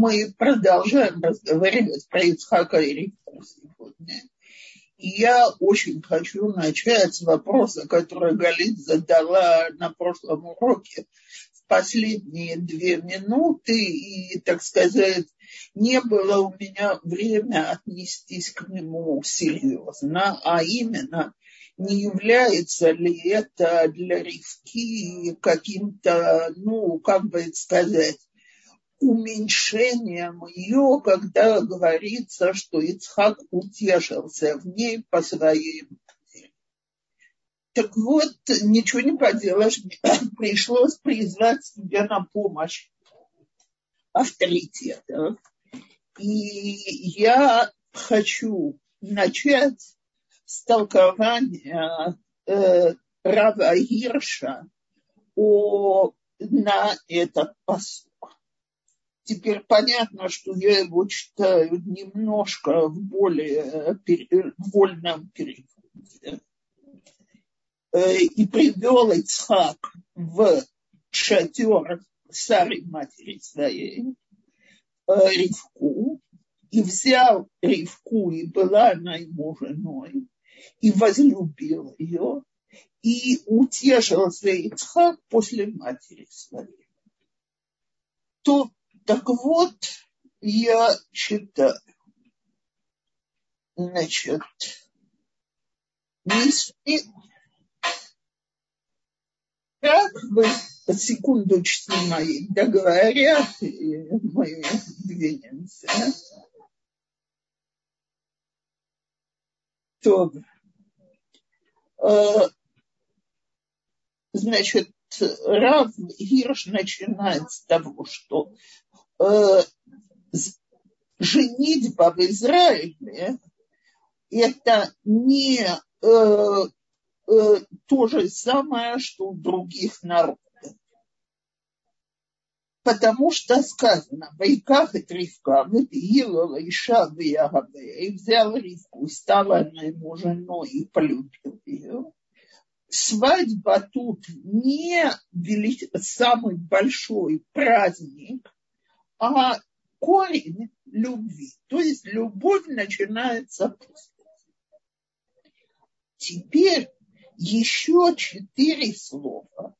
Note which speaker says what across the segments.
Speaker 1: мы продолжаем разговаривать про Ицхака и Ривку сегодня. И я очень хочу начать с вопроса, который Галит задала на прошлом уроке в последние две минуты. И, так сказать, не было у меня время отнестись к нему серьезно, а именно не является ли это для Ривки каким-то, ну, как бы сказать, уменьшением ее, когда говорится, что Ицхак утешился в ней по своей. Так вот, ничего не поделаешь, пришлось призвать себе на помощь авторитетов. И я хочу начать с толкования э, Рава Гирша о, на этот посуд. Теперь понятно, что я его читаю немножко в более вольном переводе. Э, и привел Ицхак в шатер Сары матери своей, э, Ривку, и взял Ривку, и была она ему женой, и возлюбил ее, и утешился Ицхак после матери своей. То так вот, я читаю. Значит, не как вы секундочку мои договорят, и мы двинемся. То, э, значит, Рав Гирш начинает с того, что женитьба в Израиле это не э, э, то же самое, что у других народов. Потому что сказано, Вайках и Ривка, выпила Иша и взял Ривку, и стала она ему женой и полюбил ее свадьба тут не вели... самый большой праздник, а корень любви. То есть любовь начинается. Теперь еще четыре слова,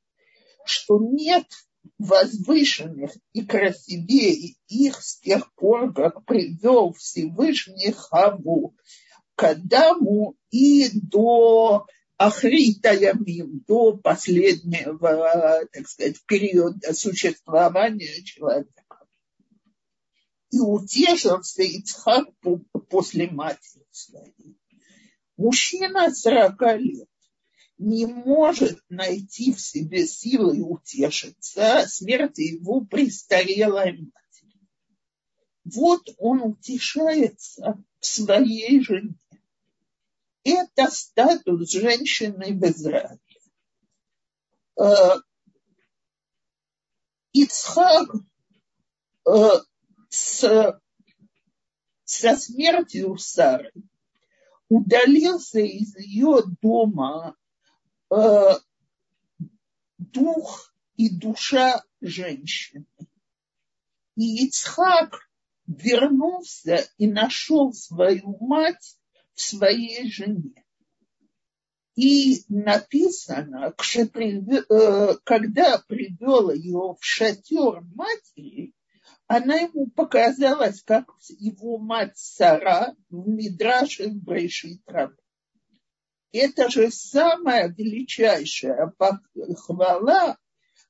Speaker 1: что нет возвышенных и красивее их с тех пор, как привел Всевышний Хаву к Адаму и до Ахрита Ямим, до последнего, так сказать, периода существования человека. И утешился Ицхак после матери своей. Мужчина 40 лет не может найти в себе силы утешиться смерти его престарелой матери. Вот он утешается в своей жене это статус женщины в Израиле. Э, Ицхак э, с, со смертью Сары удалился из ее дома э, дух и душа женщины. И Ицхак вернулся и нашел свою мать своей жене. И написано, э, когда привел ее в шатер матери, она ему показалась, как его мать Сара в Мидраше в Брейшит Это же самая величайшая похвала,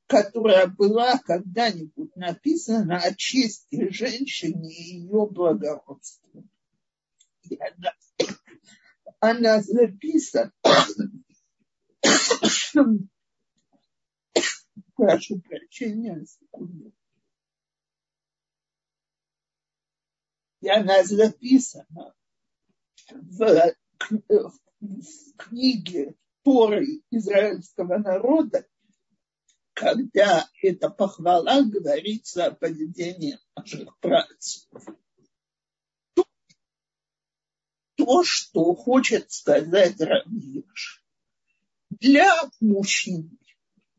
Speaker 1: которая была когда-нибудь написана о чести женщины и ее благородстве. И она она записана. Прошу прощения, секунду. И она записана в, в книге Торы израильского народа, когда эта похвала говорится о поведении наших працев. то, что хочет сказать Равиш. Для мужчин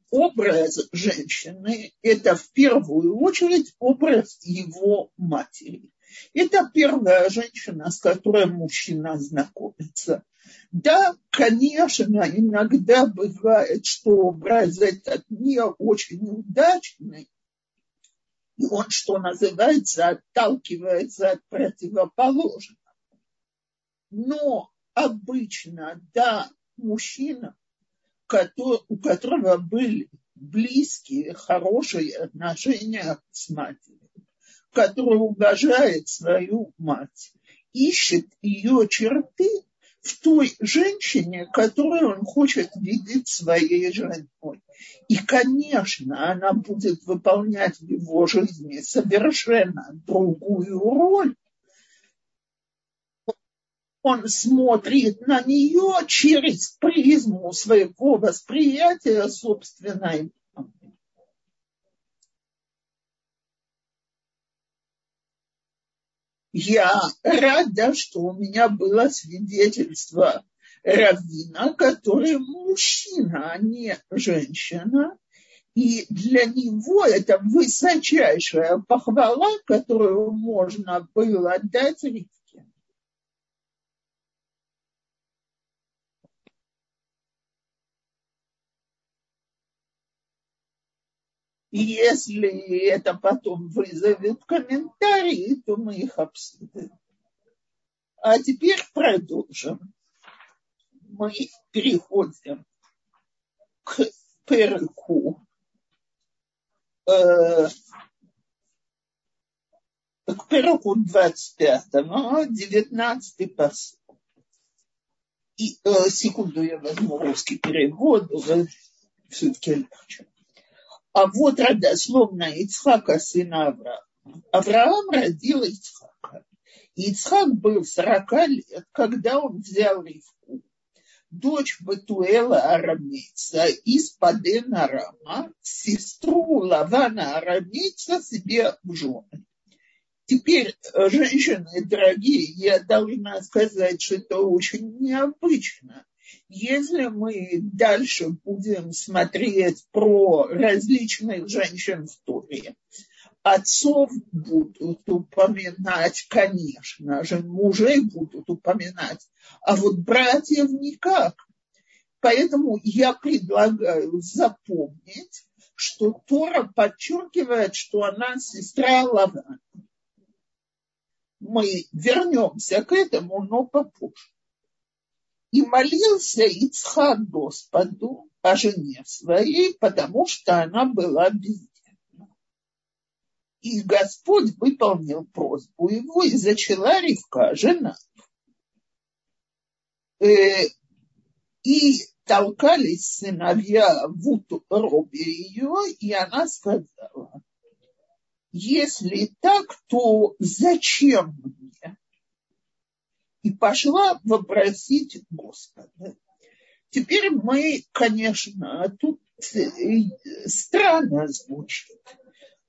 Speaker 1: образ женщины – это в первую очередь образ его матери. Это первая женщина, с которой мужчина знакомится. Да, конечно, иногда бывает, что образ этот не очень удачный, и он, что называется, отталкивается от противоположного. Но обычно, да, мужчина, у которого были близкие, хорошие отношения с матерью, который уважает свою мать, ищет ее черты в той женщине, которую он хочет видеть своей женой. И, конечно, она будет выполнять в его жизни совершенно другую роль. Он смотрит на нее через призму своего восприятия собственной Я рада, что у меня было свидетельство раввина, который мужчина, а не женщина. И для него это высочайшая похвала, которую можно было дать Если это потом вызовет комментарии, то мы их обсудим. А теперь продолжим. Мы переходим к перку, э, к перку 25, 19 посыл. И, э, секунду, я возьму русский перевод, все-таки легче. А вот родословно Ицхака, сына Авраама. Авраам родил Ицхака. Ицхак был 40 лет, когда он взял Ривку, дочь Батуэла Арамейца из Паден Арама, сестру Лавана Арамейца себе в жены. Теперь, женщины дорогие, я должна сказать, что это очень необычно если мы дальше будем смотреть про различных женщин в Туре, отцов будут упоминать, конечно же, мужей будут упоминать, а вот братьев никак. Поэтому я предлагаю запомнить, что Тора подчеркивает, что она сестра Лавана. Мы вернемся к этому, но попозже. И молился Ицхак Господу о жене своей, потому что она была бездетна. И Господь выполнил просьбу его, и зачала Ривка, жена. Э, и толкались сыновья в утробе ее, и она сказала, если так, то зачем мне и пошла вопросить Господа. Теперь мы, конечно, тут э, странно звучит.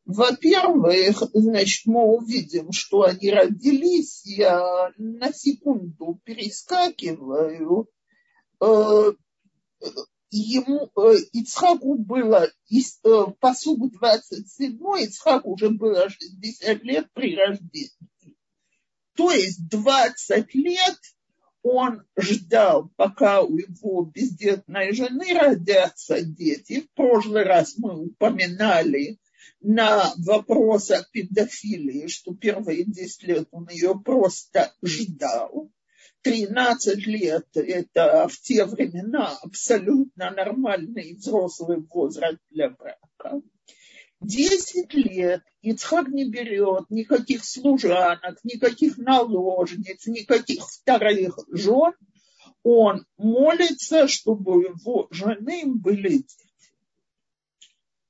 Speaker 1: Во-первых, значит, мы увидим, что они родились. Я на секунду перескакиваю. Э, ему, э, Ицхаку было, посуд 27, Ицхаку уже было 60 лет при рождении. То есть 20 лет он ждал, пока у его бездетной жены родятся дети. В прошлый раз мы упоминали на вопрос о педофилии, что первые 10 лет он ее просто ждал. 13 лет – это в те времена абсолютно нормальный взрослый возраст для брака. Десять лет Ицхак не берет никаких служанок, никаких наложниц, никаких вторых жен. Он молится, чтобы его жены были дети.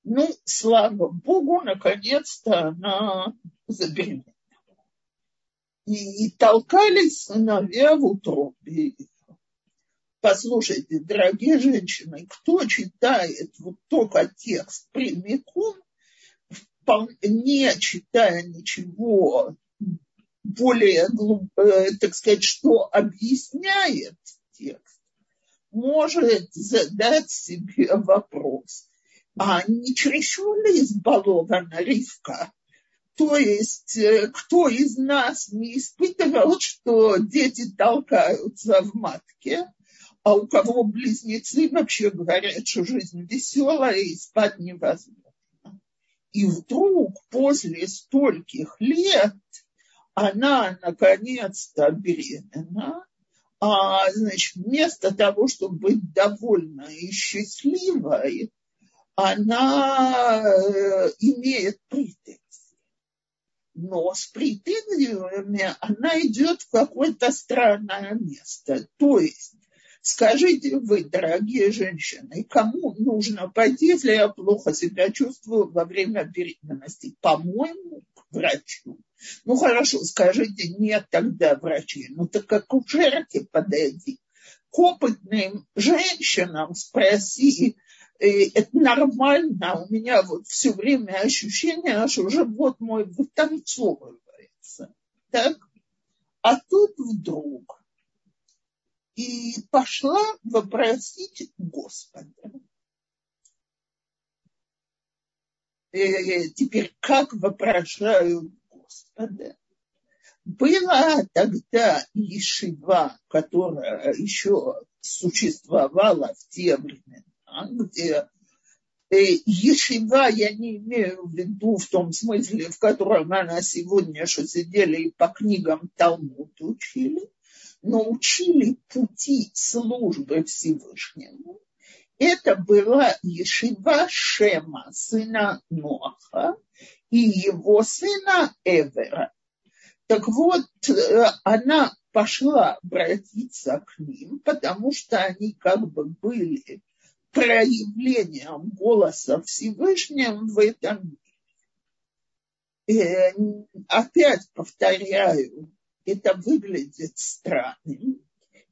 Speaker 1: Ну, слава Богу, наконец-то она забеременела. И, и толкались сыновья в утробе. Послушайте, дорогие женщины, кто читает вот только текст прямиком, не читая ничего более, э, так сказать, что объясняет текст, может задать себе вопрос. А не чересчур ли избалована Ривка? То есть, э, кто из нас не испытывал, что дети толкаются в матке, а у кого близнецы вообще говорят, что жизнь веселая и спать невозможно. И вдруг после стольких лет она наконец-то беременна, а, значит, вместо того, чтобы быть довольной и счастливой, она э, имеет претензии. Но с претензиями она идет в какое-то странное место. То есть Скажите вы, дорогие женщины, кому нужно пойти, если я плохо себя чувствую во время беременности? По-моему, к врачу. Ну хорошо, скажите, нет тогда врачей. Ну так как у жерки подойди. К опытным женщинам спроси, э, это нормально, у меня вот все время ощущение, что живот мой вытанцовывается. Так? А тут вдруг и пошла вопросить Господа. Э, теперь как вопрошают Господа? Была тогда Ешива, которая еще существовала в те времена, где э, Ешива я не имею в виду в том смысле, в котором она сегодня, что сидели и по книгам Талмуд учили, научили пути службы Всевышнему, это была Ешива Шема, сына Ноаха, и его сына Эвера. Так вот, э, она пошла обратиться к ним, потому что они как бы были проявлением голоса Всевышнего в этом мире. Э, опять повторяю, это выглядит странным.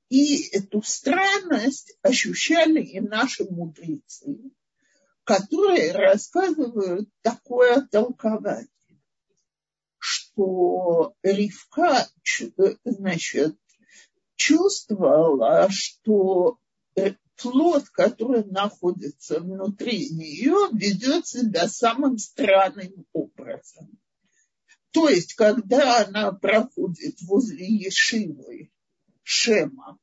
Speaker 1: И эту странность ощущали и наши мудрецы, которые рассказывают такое толкование, что Ривка значит, чувствовала, что плод, который находится внутри нее, ведет себя самым странным образом. То есть, когда она проходит возле Ешивы Шема,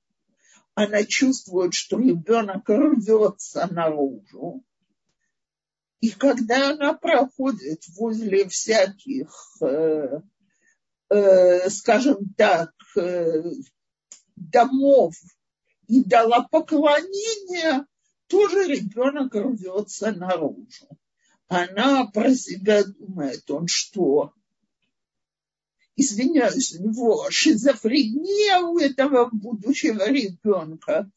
Speaker 1: она чувствует, что ребенок рвется наружу. И когда она проходит возле всяких, э, э, скажем так, э, домов и дала поклонение, тоже ребенок рвется наружу. Она про себя думает, он что, извиняюсь, у него шизофрения у этого будущего ребенка.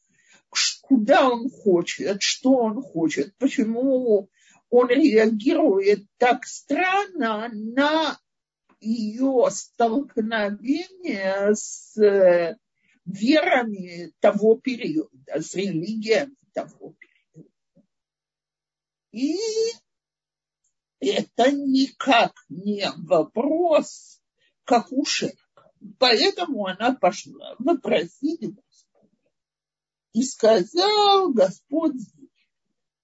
Speaker 1: Куда он хочет, что он хочет, почему он реагирует так странно на ее столкновение с э, верами того периода, с религиями того периода. И это никак не вопрос как Шека. Поэтому она пошла попросить Господа. И сказал Господь,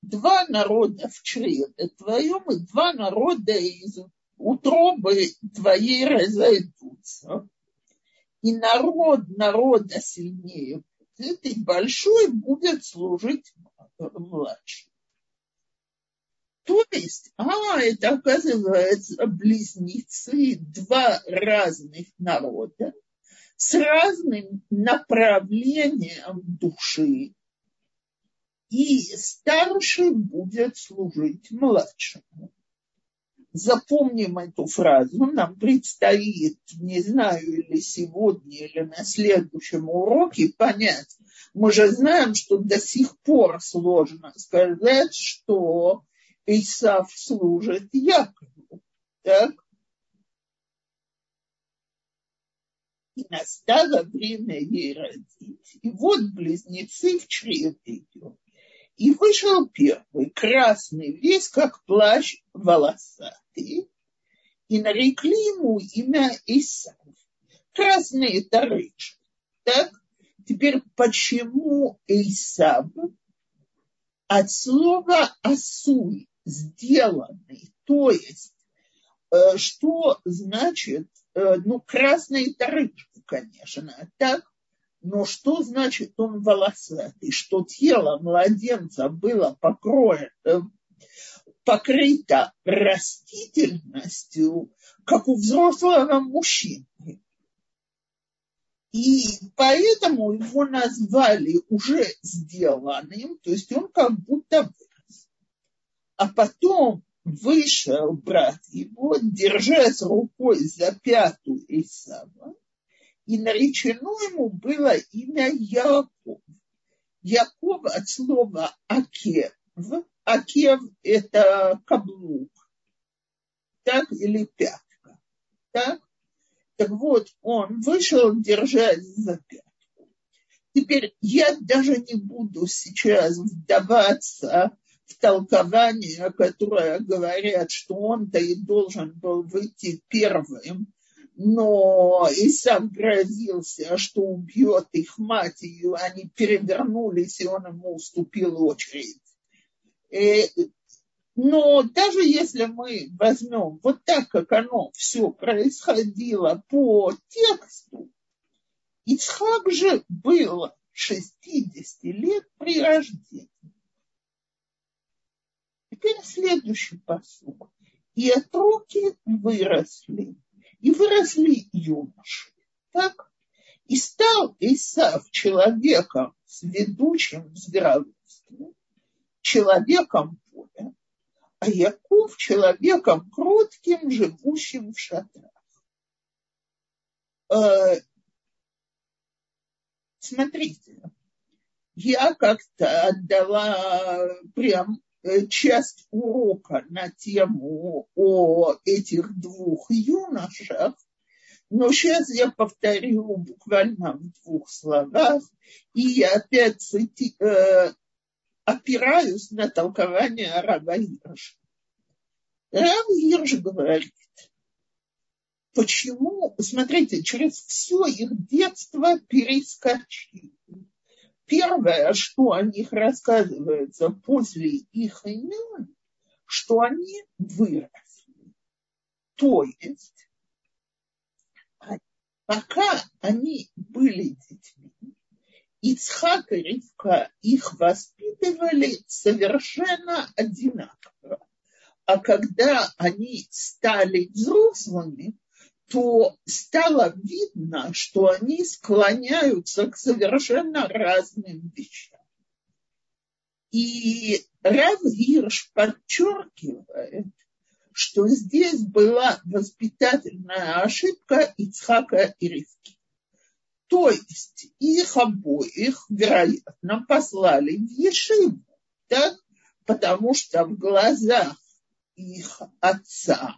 Speaker 1: два народа в чреве твоем и два народа из утробы твоей разойдутся. И народ народа сильнее будет, и большой будет служить младшим. То есть, а, это оказывается близнецы, два разных народа с разным направлением души. И старший будет служить младшему. Запомним эту фразу. Нам предстоит, не знаю, или сегодня, или на следующем уроке понять. Мы же знаем, что до сих пор сложно сказать, что Исав служит Якову. Так? И настало время ей родить. И вот близнецы в чреве ее. И вышел первый, красный, весь как плащ волосатый. И нарекли ему имя Исав. Это рыжий. Так? Теперь почему Исав? от слова «асуй» – сделанный, то есть э, что значит, э, ну, красный тарычку, конечно, так, но что значит он волосатый? Что тело младенца было покроено, э, покрыто растительностью, как у взрослого мужчины. И поэтому его назвали уже сделанным, то есть он как будто. А потом вышел брат его, держась рукой за пятую Исава, и наречено ему было имя Яков. Яков от слова Акев. Акев – это каблук, так, или пятка, так? Так вот, он вышел, держась за пятку. Теперь я даже не буду сейчас вдаваться в толкование, которое говорят, что он-то и должен был выйти первым, но и сам грозился, что убьет их мать, и они перевернулись, и он ему уступил очередь. Э, но даже если мы возьмем вот так, как оно все происходило по тексту, Ицхак же был 60 лет при рождении. Теперь следующий посуд. И от руки выросли и выросли юноши. Так? И стал Исав человеком с ведущим в здравстве, человеком поля, а Яков человеком кротким, живущим в шатрах. Э, смотрите, я как-то отдала прям часть урока на тему о этих двух юношах, но сейчас я повторю буквально в двух словах, и я опять цити, э, опираюсь на толкование Рава Ирша. Рав Ирш говорит, почему, смотрите, через все их детство перескочили Первое, что о них рассказывается после их имен, что они выросли. То есть, пока они были детьми, Ицхак и Ривка их воспитывали совершенно одинаково. А когда они стали взрослыми, то стало видно, что они склоняются к совершенно разным вещам. И Рав Гирш подчеркивает, что здесь была воспитательная ошибка Ицхака и Ривки. То есть их обоих, вероятно, послали в Ешиву, так? потому что в глазах их отца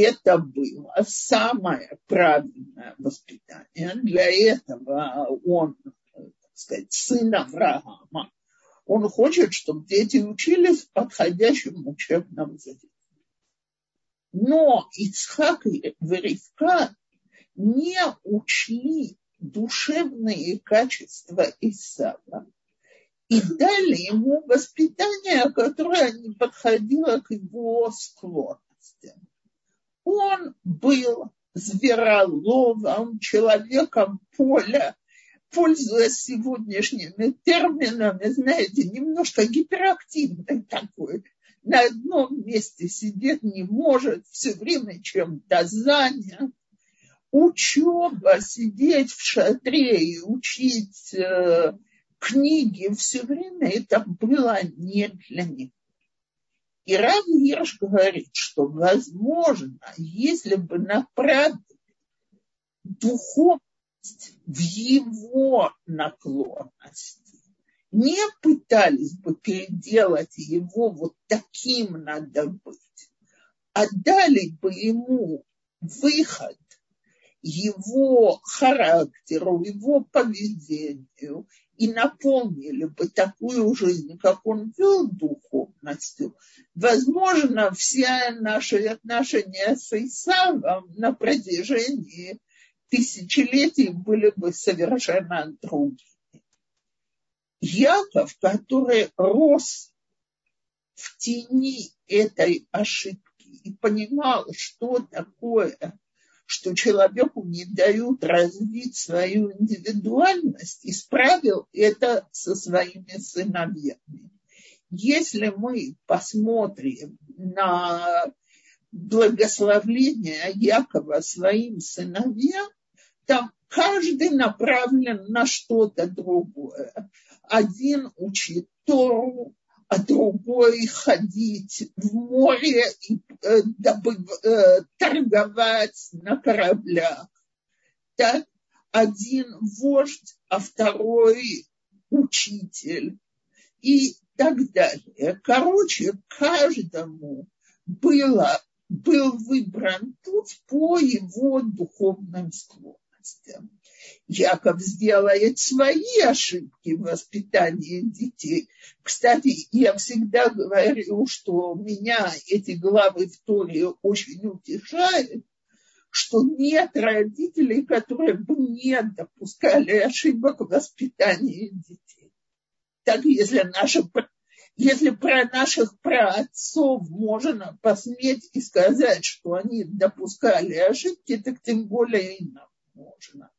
Speaker 1: это было самое правильное воспитание. Для этого он, так сказать, сын Авраама. Он хочет, чтобы дети учились в подходящем учебном заведении. Но Ицхак и Веревка не учли душевные качества Исава и дали ему воспитание, которое не подходило к его склонностям он был звероловом, человеком поля, пользуясь сегодняшними терминами, знаете, немножко гиперактивный такой. На одном месте сидеть не может, все время чем-то занят. Учеба, сидеть в шатре и учить э, книги все время, это было не для них. И Рав Ирш говорит, что возможно, если бы направить духовность в его наклонности, не пытались бы переделать его вот таким надо быть, а дали бы ему выход его характеру, его поведению и наполнили бы такую жизнь, как он вел духовностью, возможно, все наши отношения с Исавом на протяжении тысячелетий были бы совершенно другими. Яков, который рос в тени этой ошибки и понимал, что такое, что человеку не дают развить свою индивидуальность, исправил это со своими сыновьями. Если мы посмотрим на благословление Якова своим сыновьям, там каждый направлен на что-то другое. Один учит Тору, а другой ходить в море и э, добыв, э, торговать на кораблях. Так, один вождь, а второй учитель и так далее. Короче, каждому было, был выбран путь по его духовным склонностям. Яков сделает свои ошибки в воспитании детей. Кстати, я всегда говорю, что меня эти главы в Торе очень утешают, что нет родителей, которые бы не допускали ошибок в воспитании детей. Так, если, наши, если про наших праотцов можно посметь и сказать, что они допускали ошибки, так тем более и нам можно.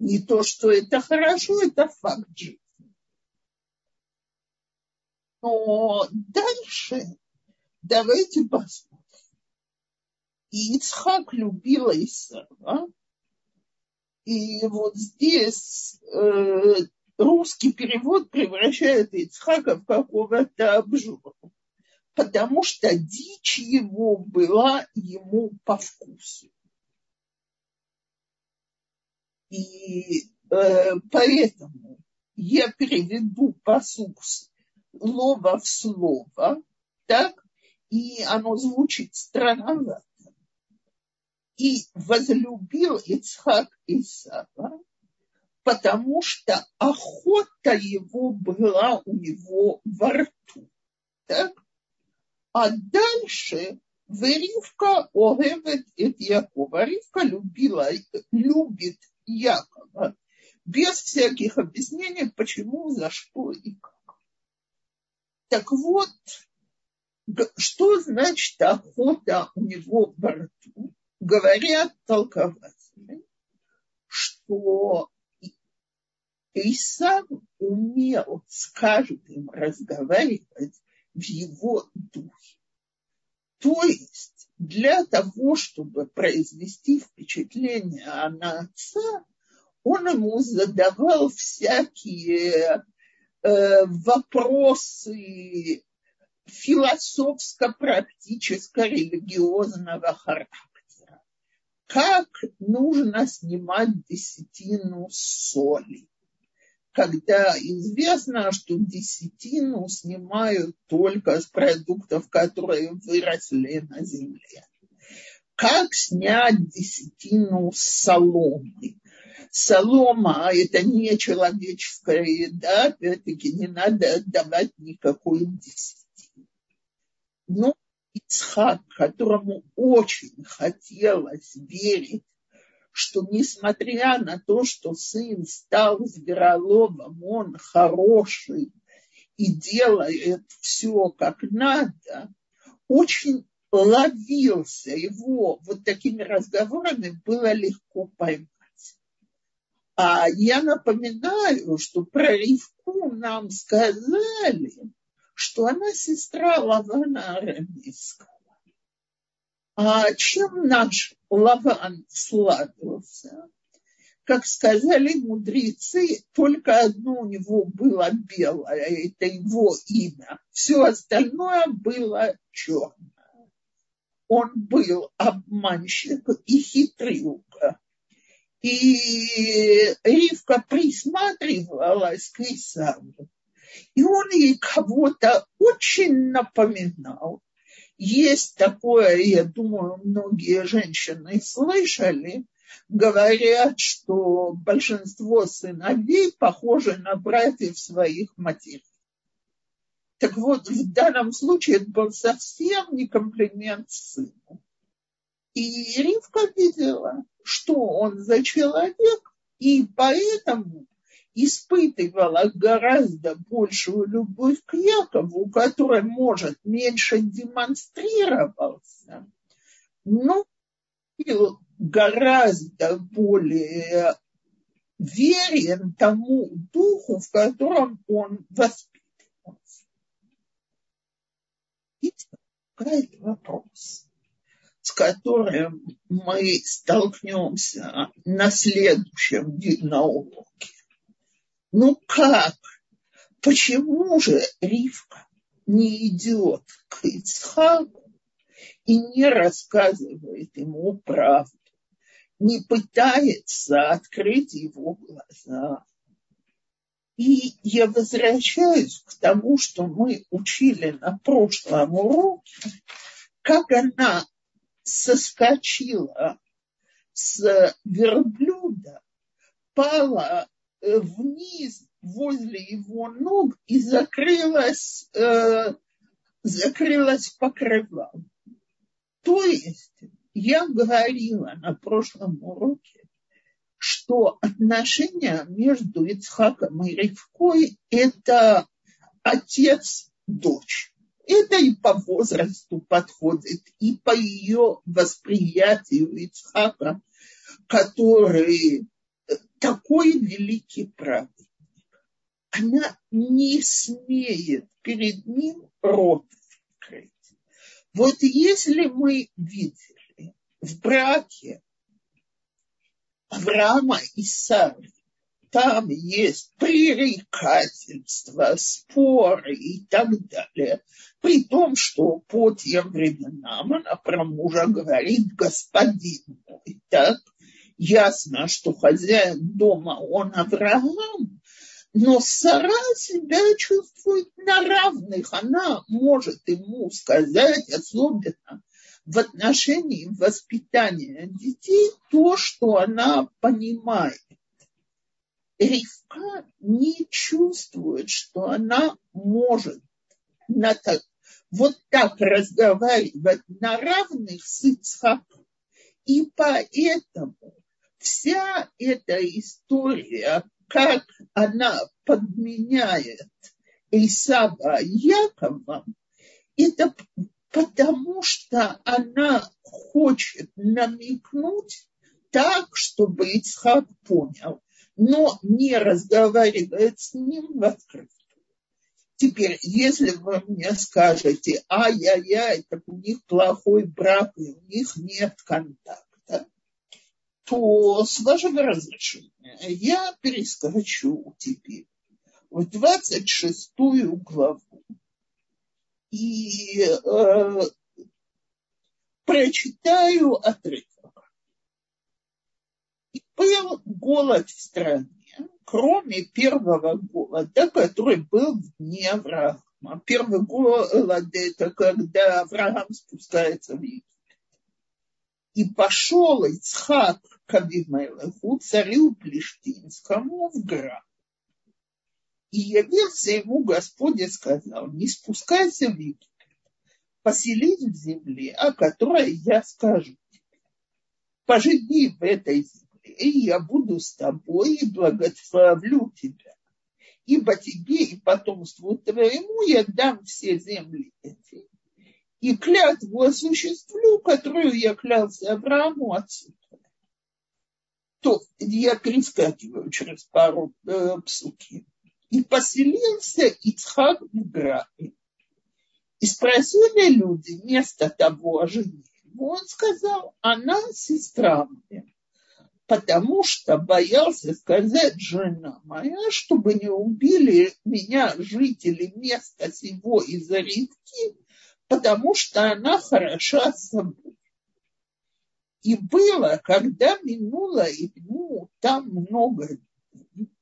Speaker 1: Не то, что это хорошо, это факт жизни. Но дальше давайте посмотрим. Ицхак любил Исава. И вот здесь э, русский перевод превращает Ицхака в какого-то обжора. Потому что дичь его была ему по вкусу. И э, поэтому я переведу посук слово в слово, так, и оно звучит странновато. И возлюбил Ицхак Исава, потому что охота его была у него во рту. Так? А дальше Ривка огевет Якова. Ривка любила, любит Якова, без всяких объяснений, почему, за что и как. Так вот, что значит охота у него во рту? Говорят толкователи, что Исав умел с каждым разговаривать в его духе. То есть для того, чтобы произвести впечатление на отца, он ему задавал всякие э, вопросы философско-практическо-религиозного характера. Как нужно снимать десятину соли? Когда известно, что десятину снимают только с продуктов, которые выросли на земле. Как снять десятину с соломы? Солома – это не человеческая еда, опять-таки не надо отдавать никакой десятины. Но Ицхак, которому очень хотелось верить что несмотря на то, что сын стал звероловом, он хороший и делает все как надо, очень ловился его вот такими разговорами было легко поймать. А я напоминаю, что про Ривку нам сказали, что она сестра Лавана Арамейского. А чем наш Лаван славился? Как сказали мудрецы, только одно у него было белое, это его имя. Все остальное было черное. Он был обманщик и хитрюга. И Ривка присматривалась к Исаву. И он ей кого-то очень напоминал. Есть такое, я думаю, многие женщины слышали, говорят, что большинство сыновей похожи на братьев своих матерей. Так вот, в данном случае это был совсем не комплимент сыну. И Ривка видела, что он за человек, и поэтому испытывала гораздо большую любовь к Якову, который, может, меньше демонстрировался, но гораздо более верен тому духу, в котором он воспитывался. И возникает вопрос, с которым мы столкнемся на следующем на уроке. Ну как? Почему же Ривка не идет к Ицхаку и не рассказывает ему правду? не пытается открыть его глаза. И я возвращаюсь к тому, что мы учили на прошлом уроке, как она соскочила с верблюда, пала вниз возле его ног и закрылась, э, закрылась покрывалом. То есть я говорила на прошлом уроке, что отношения между Ицхаком и Ривкой – это отец-дочь. Это и по возрасту подходит, и по ее восприятию Ицхака, который такой великий праведник. Она не смеет перед ним рот открыть. Вот если мы видим, в браке Авраама и Сары там есть пререкательства, споры и так далее. При том, что по тем временам она про мужа говорит господин мой. Так ясно, что хозяин дома он Авраам, но Сара себя чувствует на равных. Она может ему сказать, особенно в отношении воспитания детей то, что она понимает. Ривка не чувствует, что она может на так, вот так разговаривать на равных с Ицхаком. И поэтому вся эта история, как она подменяет Исаба Яковом, это потому что она хочет намекнуть так, чтобы Ицхак понял, но не разговаривает с ним в открытую. Теперь, если вы мне скажете, ай-яй-яй, так у них плохой брак, и у них нет контакта, то с вашего разрешения я перескочу теперь в 26 главу и э, прочитаю отрывок. И был голод в стране, кроме первого голода, который был в дни Авраама. Первый голод – это когда Авраам спускается в Египет. И пошел Ицхак к Авимелеху, царю Плештинскому, в Град. И явился ему Господь и сказал, не спускайся в Египет, поселись в земле, о которой я скажу тебе. Поживи в этой земле, и я буду с тобой и благословлю тебя. Ибо тебе и потомству твоему я дам все земли эти. И клятву осуществлю, которую я клялся Аврааму отцу. То я перескакиваю через пару э, псуки. И поселился Ицхак в Грае. И спросили люди место того жене. Он сказал, она сестра моя, потому что боялся сказать жена моя, чтобы не убили меня жители места сего из-за редки, потому что она хороша собой. И было, когда минуло ему там много дней,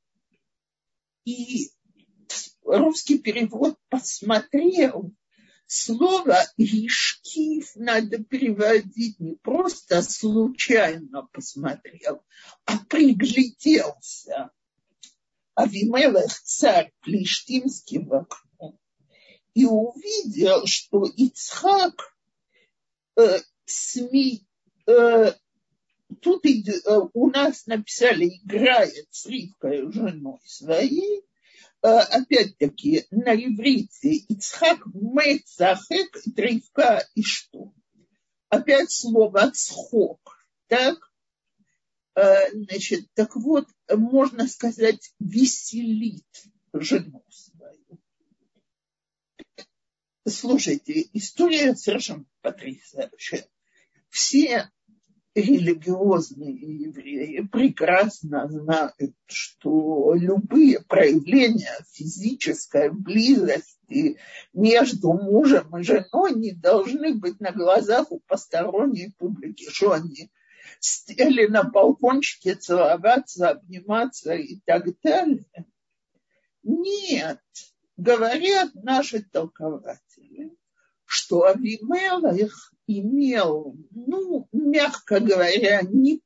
Speaker 1: и русский перевод посмотрел, слово «ишкив» надо переводить не просто случайно посмотрел, а пригляделся. Авимелех, царь Плештимский в окно, и увидел, что Ицхак э, сми, э, тут у нас написали «играет с Ривкой женой своей», опять-таки на иврите Ицхак Мецахек, Ривка и что? Опять слово «цхок». Так? Значит, так вот, можно сказать, веселит жену. Слушайте, история совершенно потрясающая. Все религиозные евреи прекрасно знают, что любые проявления физической близости между мужем и женой не должны быть на глазах у посторонней публики, что они сели на балкончике целоваться, обниматься и так далее. Нет, говорят наши толкователи, что Авимелах имел, ну, мягко говоря, не,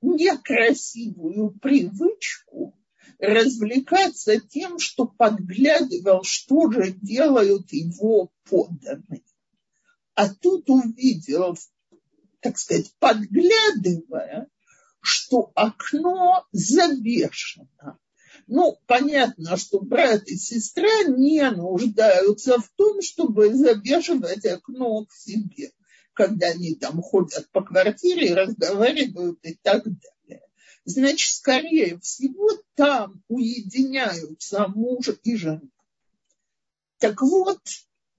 Speaker 1: некрасивую привычку развлекаться тем, что подглядывал, что же делают его подданные. А тут увидел, так сказать, подглядывая, что окно завешено ну, понятно, что брат и сестра не нуждаются в том, чтобы завешивать окно к себе, когда они там ходят по квартире, разговаривают и так далее. Значит, скорее всего, там уединяются муж и жена. Так вот,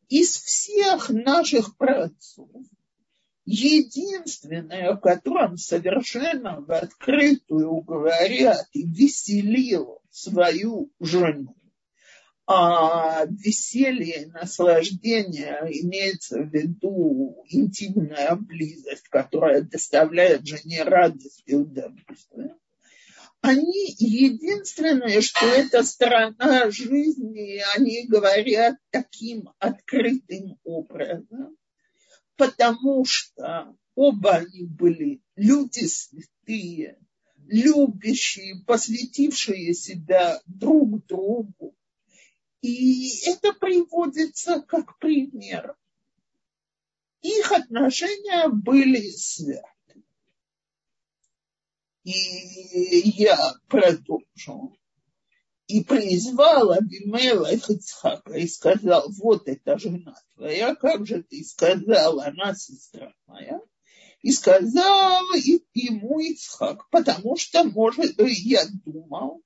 Speaker 1: из всех наших працов единственное, о котором совершенно в открытую говорят и веселил свою жену. А веселье наслаждение имеется в виду интимная близость, которая доставляет жене радость и удовольствие. Они единственное, что эта сторона жизни, они говорят таким открытым образом, потому что оба они были люди святые, любящие, посвятившие себя друг другу. И это приводится как пример. Их отношения были святы. И я продолжу. И призвал Абимелах Ицхака и сказал, вот эта жена твоя, как же ты сказал, она сестра моя и сказал ему Ицхак, потому что, может, я думал,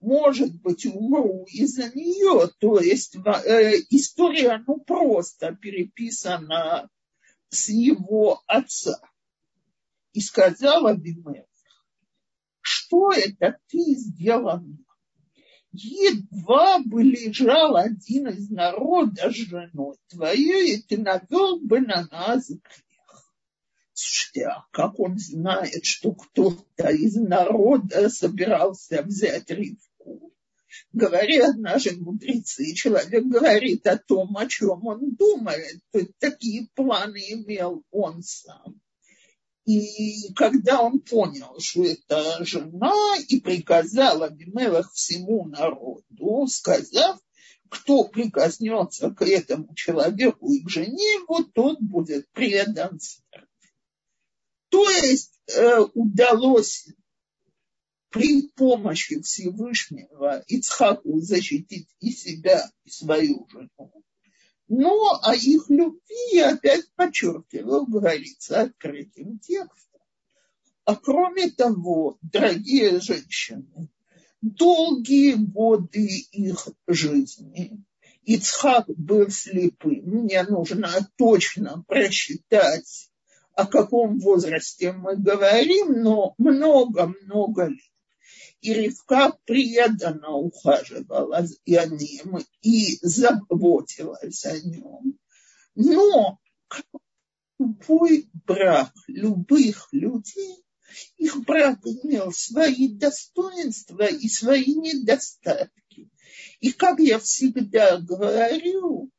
Speaker 1: может быть, умру из-за нее. То есть э, история, ну, просто переписана с его отца. И сказал Абимелех, что это ты сделал? Едва бы лежал один из народа с женой твоей, и ты навел бы на нас. Слушайте, а как он знает, что кто-то из народа собирался взять Ривку? Говорят наши мудрецы, человек говорит о том, о чем он думает. То есть такие планы имел он сам. И когда он понял, что это жена, и приказал Абимелах всему народу, сказав, кто прикоснется к этому человеку и к жене, вот тот будет предан смерти. То есть э, удалось при помощи Всевышнего Ицхаку защитить и себя, и свою жену. Но о их любви я опять подчеркиваю, говорится открытым текстом. А кроме того, дорогие женщины, долгие годы их жизни Ицхак был слепым. Мне нужно точно просчитать о каком возрасте мы говорим, но много-много лет. И Ривка преданно ухаживала за ним и заботилась о нем. Но любой брак любых людей, их брак имел свои достоинства и свои недостатки. И как я всегда говорю,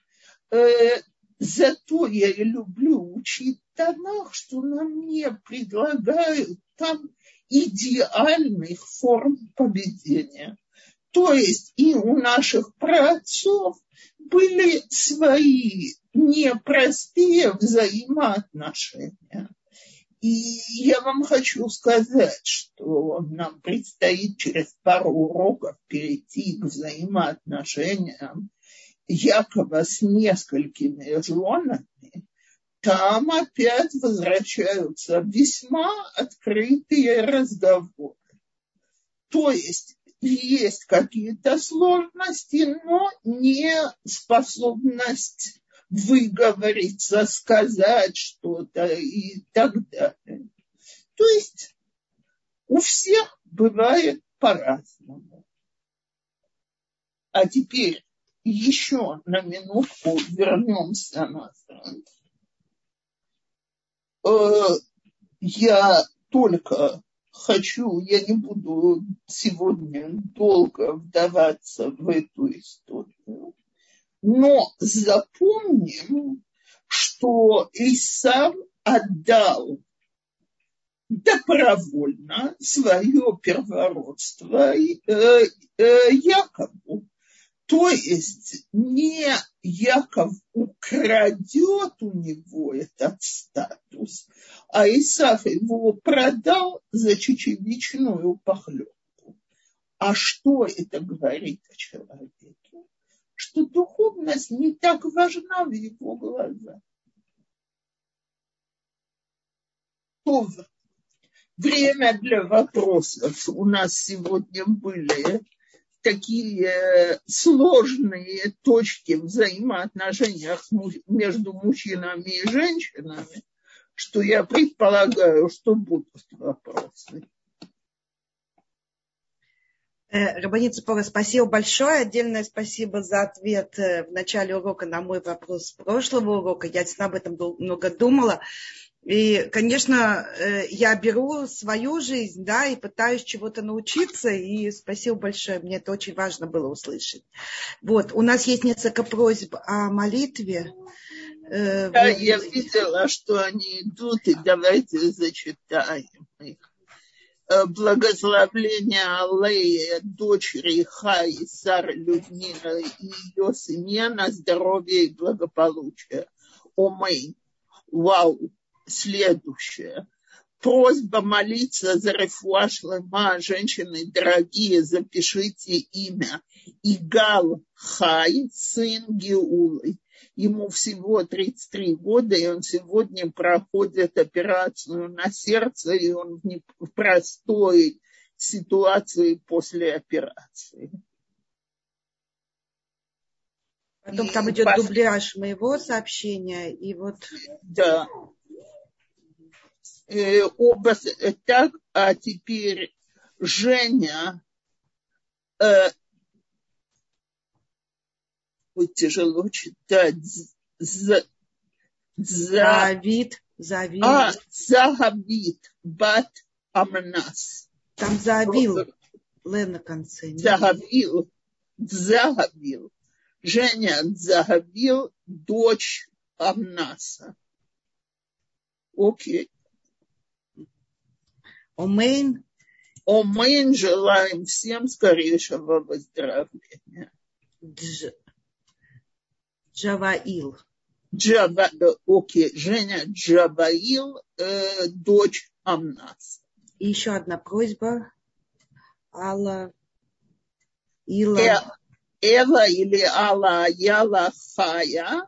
Speaker 1: э, Зато я люблю учить Танах, что нам не предлагают там идеальных форм поведения. То есть и у наших праотцов были свои непростые взаимоотношения. И я вам хочу сказать, что нам предстоит через пару уроков перейти к взаимоотношениям Якова с несколькими женами, там опять возвращаются весьма открытые разговоры. То есть есть какие-то сложности, но не способность выговориться, сказать что-то и так далее. То есть у всех бывает по-разному. А теперь еще на минутку вернемся назад. Э, я только хочу, я не буду сегодня долго вдаваться в эту историю, но запомним, что Исав отдал добровольно свое первородство э, э, Якову. То есть не Яков украдет у него этот статус, а Исаф его продал за чечевичную похлебку. А что это говорит о человеке? Что духовность не так важна в его глазах. Время для вопросов у нас сегодня были такие сложные точки взаимоотношениях между мужчинами и женщинами, что я предполагаю, что будут вопросы.
Speaker 2: Э, Рабанит Цупора, спасибо большое. Отдельное спасибо за ответ э, в начале урока на мой вопрос прошлого урока. Я об этом много думала. И, конечно, э, я беру свою жизнь, да, и пытаюсь чего-то научиться, и спасибо большое, мне это очень важно было услышать. Вот, у нас есть несколько просьб о молитве.
Speaker 1: Э, да, я видела, что они идут, и давайте зачитаем их. Э, благословление Аллея, дочери Хаи, Сары Людмилы и ее сыне на здоровье и благополучие. Омей. Вау следующее. Просьба молиться за Рефуа Шлема, женщины дорогие, запишите имя. Игал Хай, сын Геулы. Ему всего 33 года, и он сегодня проходит операцию на сердце, и он в простой ситуации после операции.
Speaker 2: Потом и там идет пос... дубляж моего сообщения, и вот...
Speaker 1: Да, э, оба так, а теперь Женя э, будет тяжело читать. З,
Speaker 2: Завид. Завид.
Speaker 1: А, Загавид. Бат Амнас.
Speaker 2: Там Завил. Ле на конце.
Speaker 1: Загавил. Загавил. Женя Загавил, дочь Амнаса. Окей.
Speaker 2: Омейн.
Speaker 1: Омейн желаем всем скорейшего выздоровления.
Speaker 2: Дж... Джаваил.
Speaker 1: Джава, окей, Женя Джаваил, э, дочь Амнас.
Speaker 2: И еще одна просьба. Алла Ила.
Speaker 1: Э, Эва или Алла Яла Хая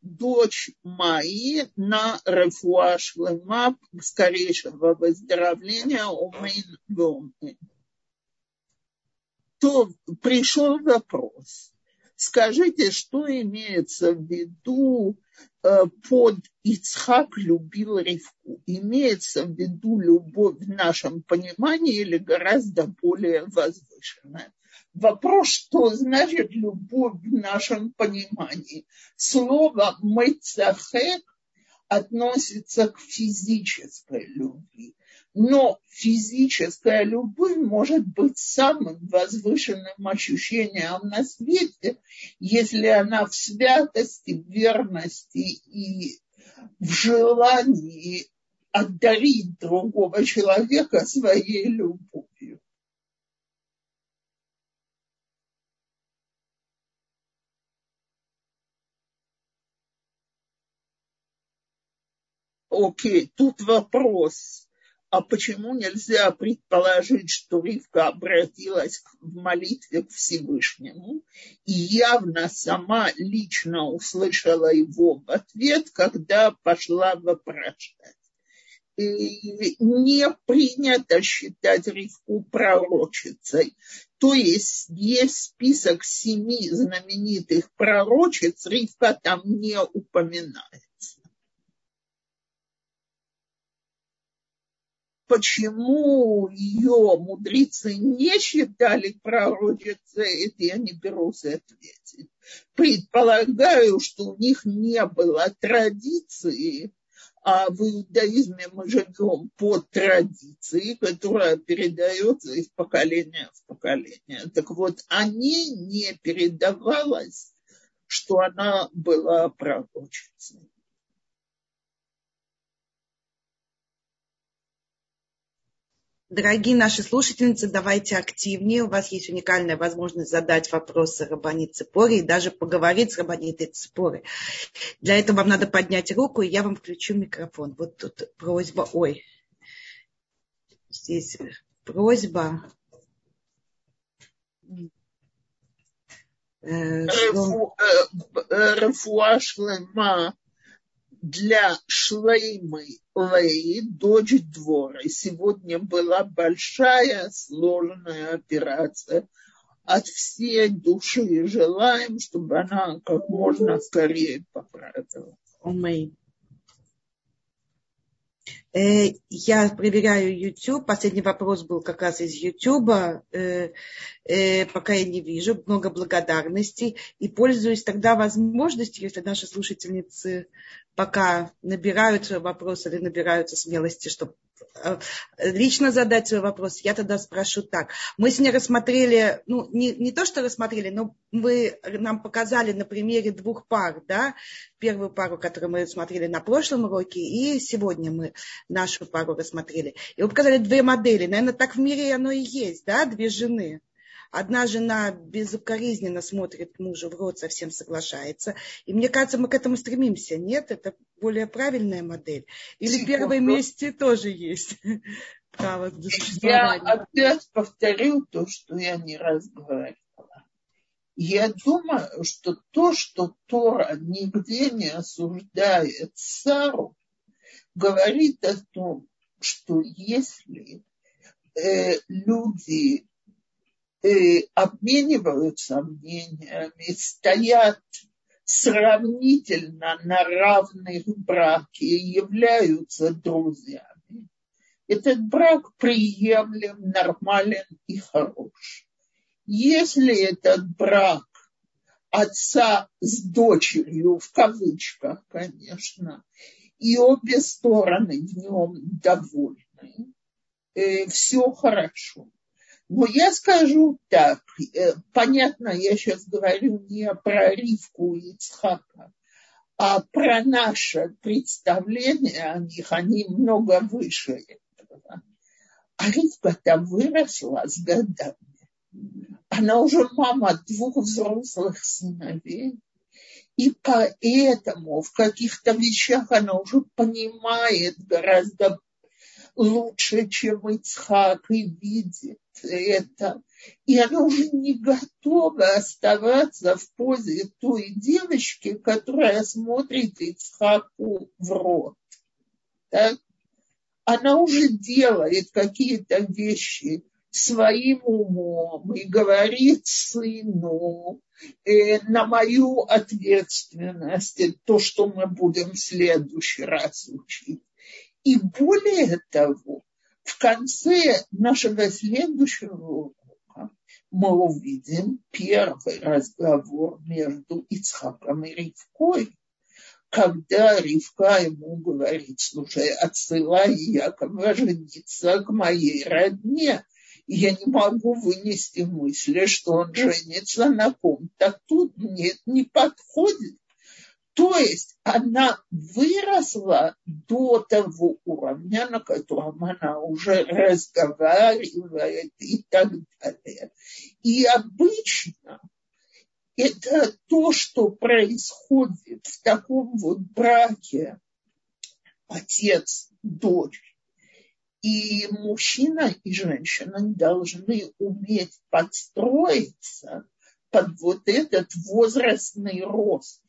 Speaker 1: дочь Майи на Рефуа Шлема скорейшего выздоровления Умейн Бомейн. То пришел вопрос. Скажите, что имеется в виду э, под Ицхак любил Ривку? Имеется в виду любовь в нашем понимании или гораздо более возвышенная? Вопрос, что значит любовь в нашем понимании. Слово «мецахек» относится к физической любви. Но физическая любовь может быть самым возвышенным ощущением на свете, если она в святости, в верности и в желании отдарить другого человека своей любовью. Окей, тут вопрос, а почему нельзя предположить, что Ривка обратилась в молитве к Всевышнему и явно сама лично услышала его в ответ, когда пошла вопрошать? И не принято считать Ривку пророчицей. То есть есть список семи знаменитых пророчиц, Ривка там не упоминает. Почему ее мудрецы не считали пророчицей, это я не берусь ответить. Предполагаю, что у них не было традиции, а в иудаизме мы живем по традиции, которая передается из поколения в поколение. Так вот, они не передавалось, что она была пророчицей.
Speaker 2: Дорогие наши слушательницы, давайте активнее. У вас есть уникальная возможность задать вопросы Рабани Цепоре и даже поговорить с Рабанитой Цепорой. Для этого вам надо поднять руку, и я вам включу микрофон. Вот тут просьба, ой, здесь просьба.
Speaker 1: Рафуа шлема для Шлеймы Леи, дочь двора. Сегодня была большая сложная операция. От всей души желаем, чтобы она как можно скорее поправилась.
Speaker 2: Аминь. Э, я проверяю YouTube. Последний вопрос был как раз из YouTube. Э, э, пока я не вижу. Много благодарностей. И пользуюсь тогда возможностью, если наши слушательницы пока набирают свой вопрос или набираются смелости, чтобы лично задать свой вопрос, я тогда спрошу так. Мы сегодня рассмотрели, ну, не, не то, что рассмотрели, но вы нам показали на примере двух пар, да, первую пару, которую мы смотрели на прошлом уроке, и сегодня мы нашу пару рассмотрели. И вы показали две модели. Наверное, так в мире оно и есть, да, две жены. Одна жена безукоризненно смотрит мужу в рот, совсем соглашается. И мне кажется, мы к этому стремимся. Нет, это более правильная модель. Или Секунду. первое месте тоже есть право
Speaker 1: Я опять повторю то, что я не раз говорила. Я думаю, что то, что Тора нигде не осуждает Сару, говорит о том, что если э, люди обмениваются мнениями, стоят сравнительно на равных браке и являются друзьями. Этот брак приемлем, нормален и хорош. Если этот брак отца с дочерью, в кавычках, конечно, и обе стороны в нем довольны, э, все хорошо. Но я скажу так, э, понятно, я сейчас говорю не про Ривку и Ицхака, а про наше представление о них, они много выше этого. А Ривка-то выросла с годами. Она уже мама двух взрослых сыновей. И поэтому в каких-то вещах она уже понимает гораздо лучше, чем Ицхак, и видит это. И она уже не готова оставаться в позе той девочки, которая смотрит Ицхаку в рот. Так? Она уже делает какие-то вещи своим умом и говорит сыну э, на мою ответственность то, что мы будем в следующий раз учить. И более того, в конце нашего следующего урока мы увидим первый разговор между Ицхаком и Ривкой, когда Ривка ему говорит, слушай, отсылай Якова жениться к моей родне. Я не могу вынести мысли, что он женится на ком-то тут. Нет, не подходит. То есть она выросла до того уровня, на котором она уже разговаривает и так далее. И обычно это то, что происходит в таком вот браке отец, дочь. И мужчина и женщина должны уметь подстроиться под вот этот возрастный рост.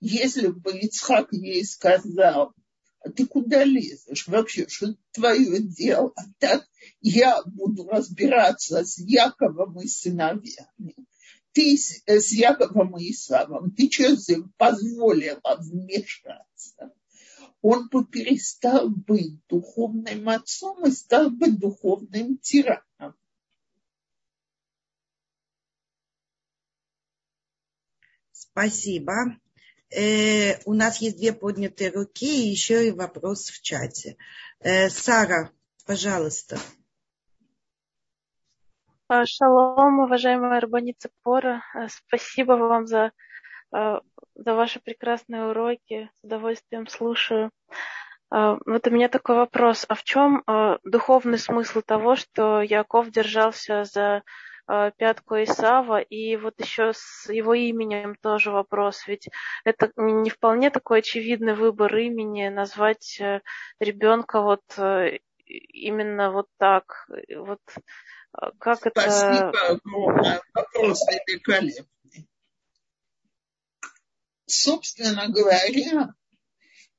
Speaker 1: Если бы Ицхак ей сказал, а ты куда лезешь вообще, что это твое дело? А так я буду разбираться с Яковом и сыновьями. Ты с, с Яковом и Исавом, ты что позволила вмешаться? Он бы перестал быть духовным отцом и стал бы духовным тираном.
Speaker 2: Спасибо. Э, у нас есть две поднятые руки и еще и вопрос в чате. Э, Сара, пожалуйста.
Speaker 3: А, шалом, уважаемая Рабаница Пора. Э, спасибо вам за, э, за ваши прекрасные уроки. С удовольствием слушаю. Э, вот у меня такой вопрос. А в чем духовный смысл того, что Яков держался за Э, пятку Исава, и вот еще с его именем тоже вопрос, ведь это не вполне такой очевидный выбор имени, назвать э, ребенка вот э, именно вот так, вот как
Speaker 1: Спасибо, это... Спасибо, вопрос великолепный. Собственно говоря,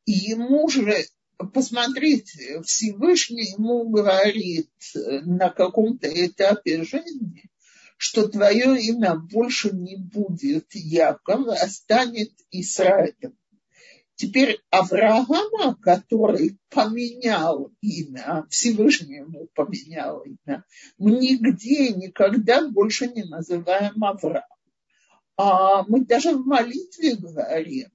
Speaker 1: ему же посмотрите, Всевышний ему говорит на каком-то этапе жизни, что твое имя больше не будет Яков, а станет Израилем. Теперь Авраама, который поменял имя, Всевышний ему поменял имя, мы нигде никогда больше не называем Авраам. А мы даже в молитве говорим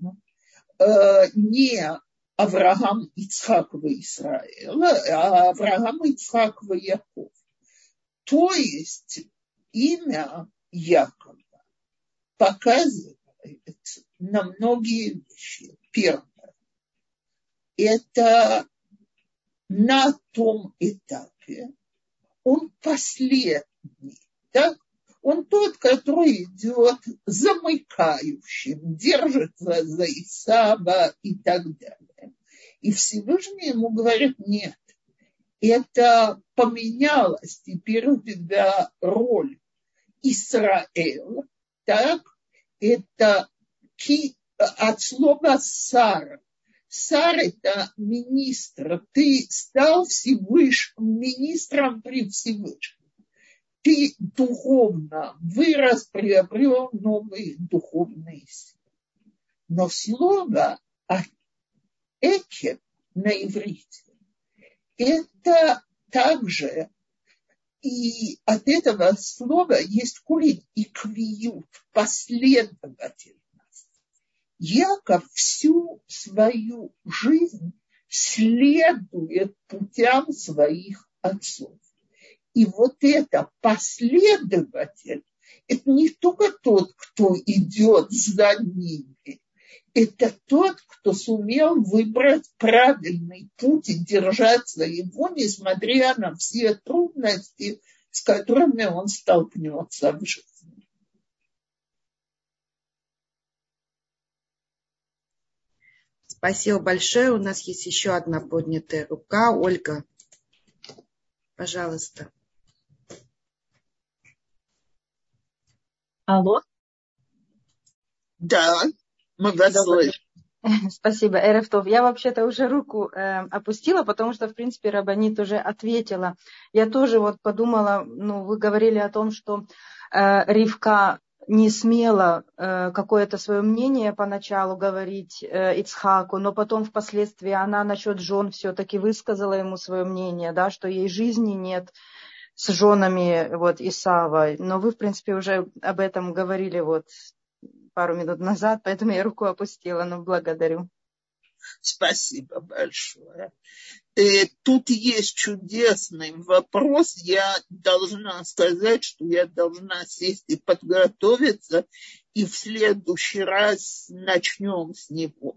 Speaker 1: э, не Авраам, Ицхак в Израиль, а Авраам, Ицхак в Яков. То есть имя Якова показывает на многие вещи. Первое. Это на том этапе он последний. Да? Он тот, который идет замыкающим, держится за Исаба и так далее. И Всевышний ему говорит, нет, это поменялось, теперь у тебя роль Израиль, так, это ки, от слова сар. Сар – это министр. Ты стал Всевышним, министром при Всевышнем. Ты духовно вырос, приобрел новые духовные силы. Но слово «экет» на иврите – это также и от этого слова есть корень и квиют, последовательность. Яков всю свою жизнь следует путям своих отцов. И вот это последователь, это не только тот, кто идет за ними, это тот, кто сумел выбрать правильный путь и держаться его, несмотря на все трудности, с которыми он столкнется в жизни.
Speaker 2: Спасибо большое. У нас есть еще одна поднятая рука. Ольга, пожалуйста.
Speaker 4: Алло?
Speaker 1: Да.
Speaker 4: Спасибо, Эрефтов. Я вообще-то уже руку э, опустила, потому что, в принципе, Рабанит уже ответила. Я тоже вот подумала, ну, вы говорили о том, что э, Ривка не смела э, какое-то свое мнение поначалу говорить э, Ицхаку, но потом впоследствии она насчет жен все-таки высказала ему свое мнение, да, что ей жизни нет с женами вот Исава. Но вы, в принципе, уже об этом говорили вот пару минут назад, поэтому я руку опустила, но благодарю.
Speaker 1: Спасибо большое. И э, тут есть чудесный вопрос. Я должна сказать, что я должна сесть и подготовиться, и в следующий раз начнем с него.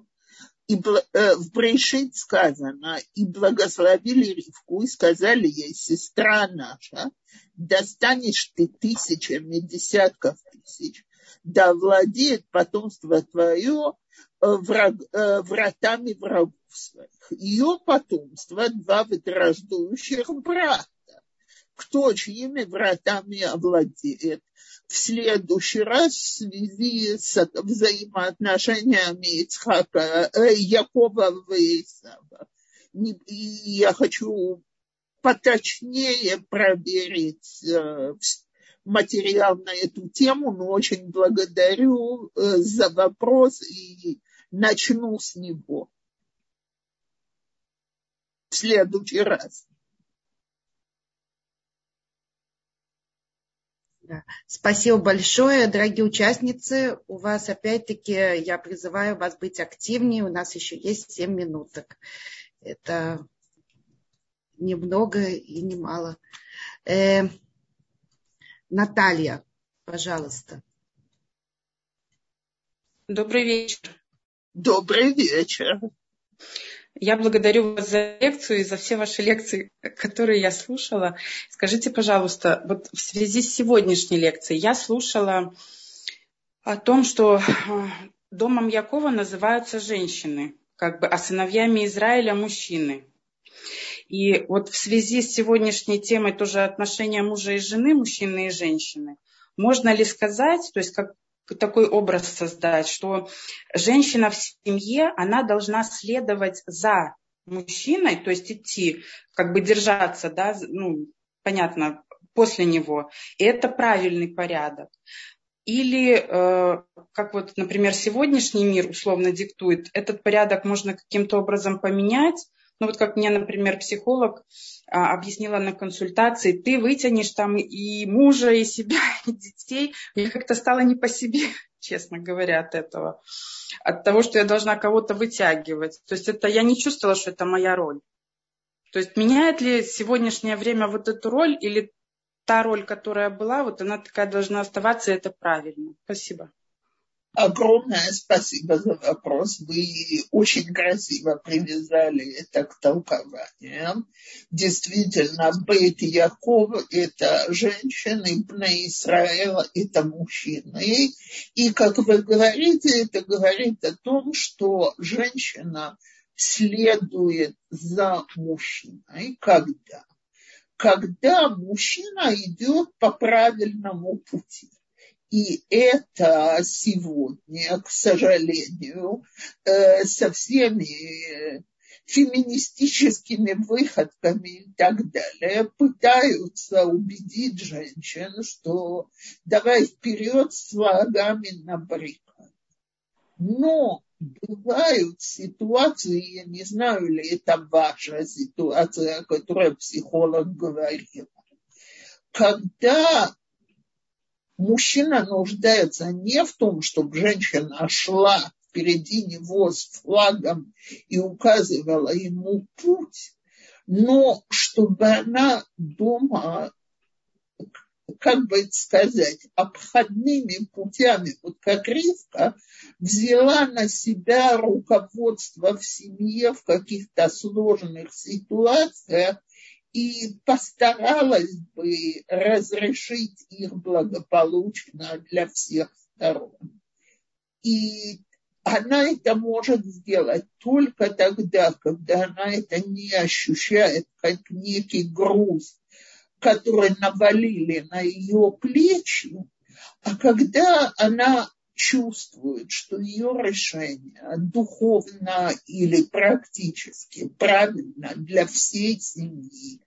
Speaker 1: И э, в Брешит сказано, и благословили Ривку, и сказали ей, сестра наша, достанешь ты тысячами, десятков тысяч, да владеет потомство твое э, враг, э, вратами врагов. своих. Ее потомство – два враждующих брата. Кто чьими вратами овладеет? В следующий раз в связи с взаимоотношениями Ицхака, э, Якова и Исава. Я хочу поточнее проверить э, материал на эту тему, но очень благодарю э, за вопрос и начну с него в следующий раз.
Speaker 2: Да. Спасибо большое, дорогие участницы. У вас опять-таки, я призываю вас быть активнее. У нас еще есть 7 минуток. Это немного и немало. Э, Наталья, пожалуйста.
Speaker 5: Добрый вечер.
Speaker 1: Добрый вечер.
Speaker 5: Я благодарю вас за лекцию и за все ваши лекции, которые я слушала. Скажите, пожалуйста, вот в связи с сегодняшней лекцией я слушала о том, что э, домом Якова называются женщины, как бы, а сыновьями Израиля мужчины. И вот в связи с сегодняшней темой тоже отношения мужа и жены, мужчины и женщины, можно ли сказать, то есть как такой образ создать, что женщина в семье, она должна следовать за мужчиной, то есть идти, как бы держаться, да, ну, понятно, после него. И это правильный порядок. Или, э, как вот, например, сегодняшний мир условно диктует, этот порядок можно каким-то образом поменять, ну вот как мне, например, психолог а, объяснила на консультации, ты вытянешь там и мужа, и себя, и детей. Мне как-то стало не по себе, честно говоря, от этого. От того, что я должна кого-то вытягивать. То есть это я не чувствовала, что это моя роль. То есть меняет ли сегодняшнее время вот эту роль или та роль, которая была, вот она такая должна оставаться, и это правильно. Спасибо.
Speaker 1: Огромное спасибо за вопрос. Вы очень красиво привязали это к толкованиям. Действительно, Бейт Яков – это женщины, Бна Исраэла – это мужчины. И, как вы говорите, это говорит о том, что женщина следует за мужчиной. Когда? Когда мужчина идет по правильному пути. И это сегодня, к сожалению, э, со всеми феминистическими выходками и так далее пытаются убедить женщин, что давай вперед с флагами на баррикад. Но бывают ситуации, я не знаю, ли это ваша ситуация, о которой психолог говорил, когда мужчина нуждается не в том, чтобы женщина шла впереди него с флагом и указывала ему путь, но чтобы она дома, как бы сказать, обходными путями, вот как Ривка, взяла на себя руководство в семье в каких-то сложных ситуациях и постаралась бы разрешить их благополучно для всех сторон. И она это может сделать только тогда, когда она это не ощущает как некий груз, который навалили на ее плечи, а когда она чувствует, что ее решение духовно или практически правильно для всей семьи,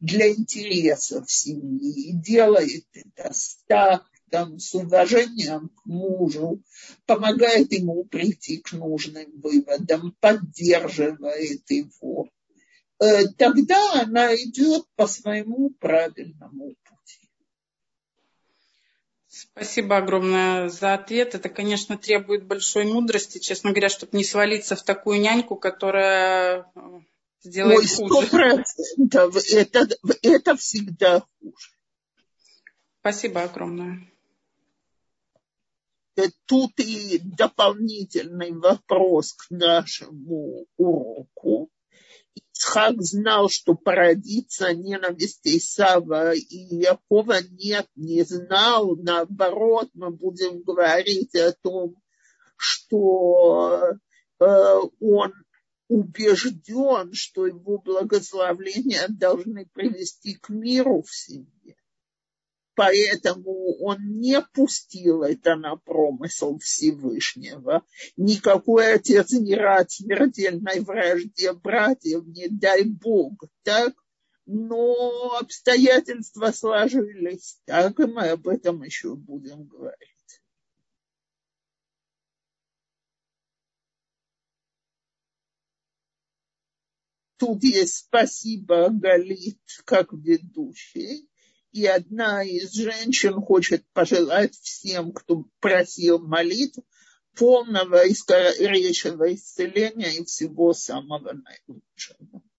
Speaker 1: для интересов семьи, делает это с тактом, с уважением к мужу, помогает ему прийти к нужным выводам, поддерживает его, э, тогда она идет по своему правильному
Speaker 5: Спасибо огромное за ответ. Это, конечно, требует большой мудрости, честно говоря, чтобы не свалиться в такую няньку, которая э, сделает Ой, хуже.
Speaker 1: процентов. Это, это всегда хуже.
Speaker 5: Спасибо огромное.
Speaker 1: Э, тут и дополнительный вопрос к нашему уроку. Ицхак знал, что породится ненависть Исава, и Якова нет, не знал. Наоборот, мы будем говорить о том, что э, он убежден, что его благословления должны привести к миру в семье. Поэтому он не пустил это на промысел Всевышнего. Никакой отец не рад смертельной вражде братьев, не дай Бог, так? Но обстоятельства сложились так, и мы об этом еще будем говорить. Тут есть спасибо Галит как ведущий. И одна из женщин хочет пожелать всем, кто просил молитву, полного и скорейшего исцеления и всего самого наилучшего.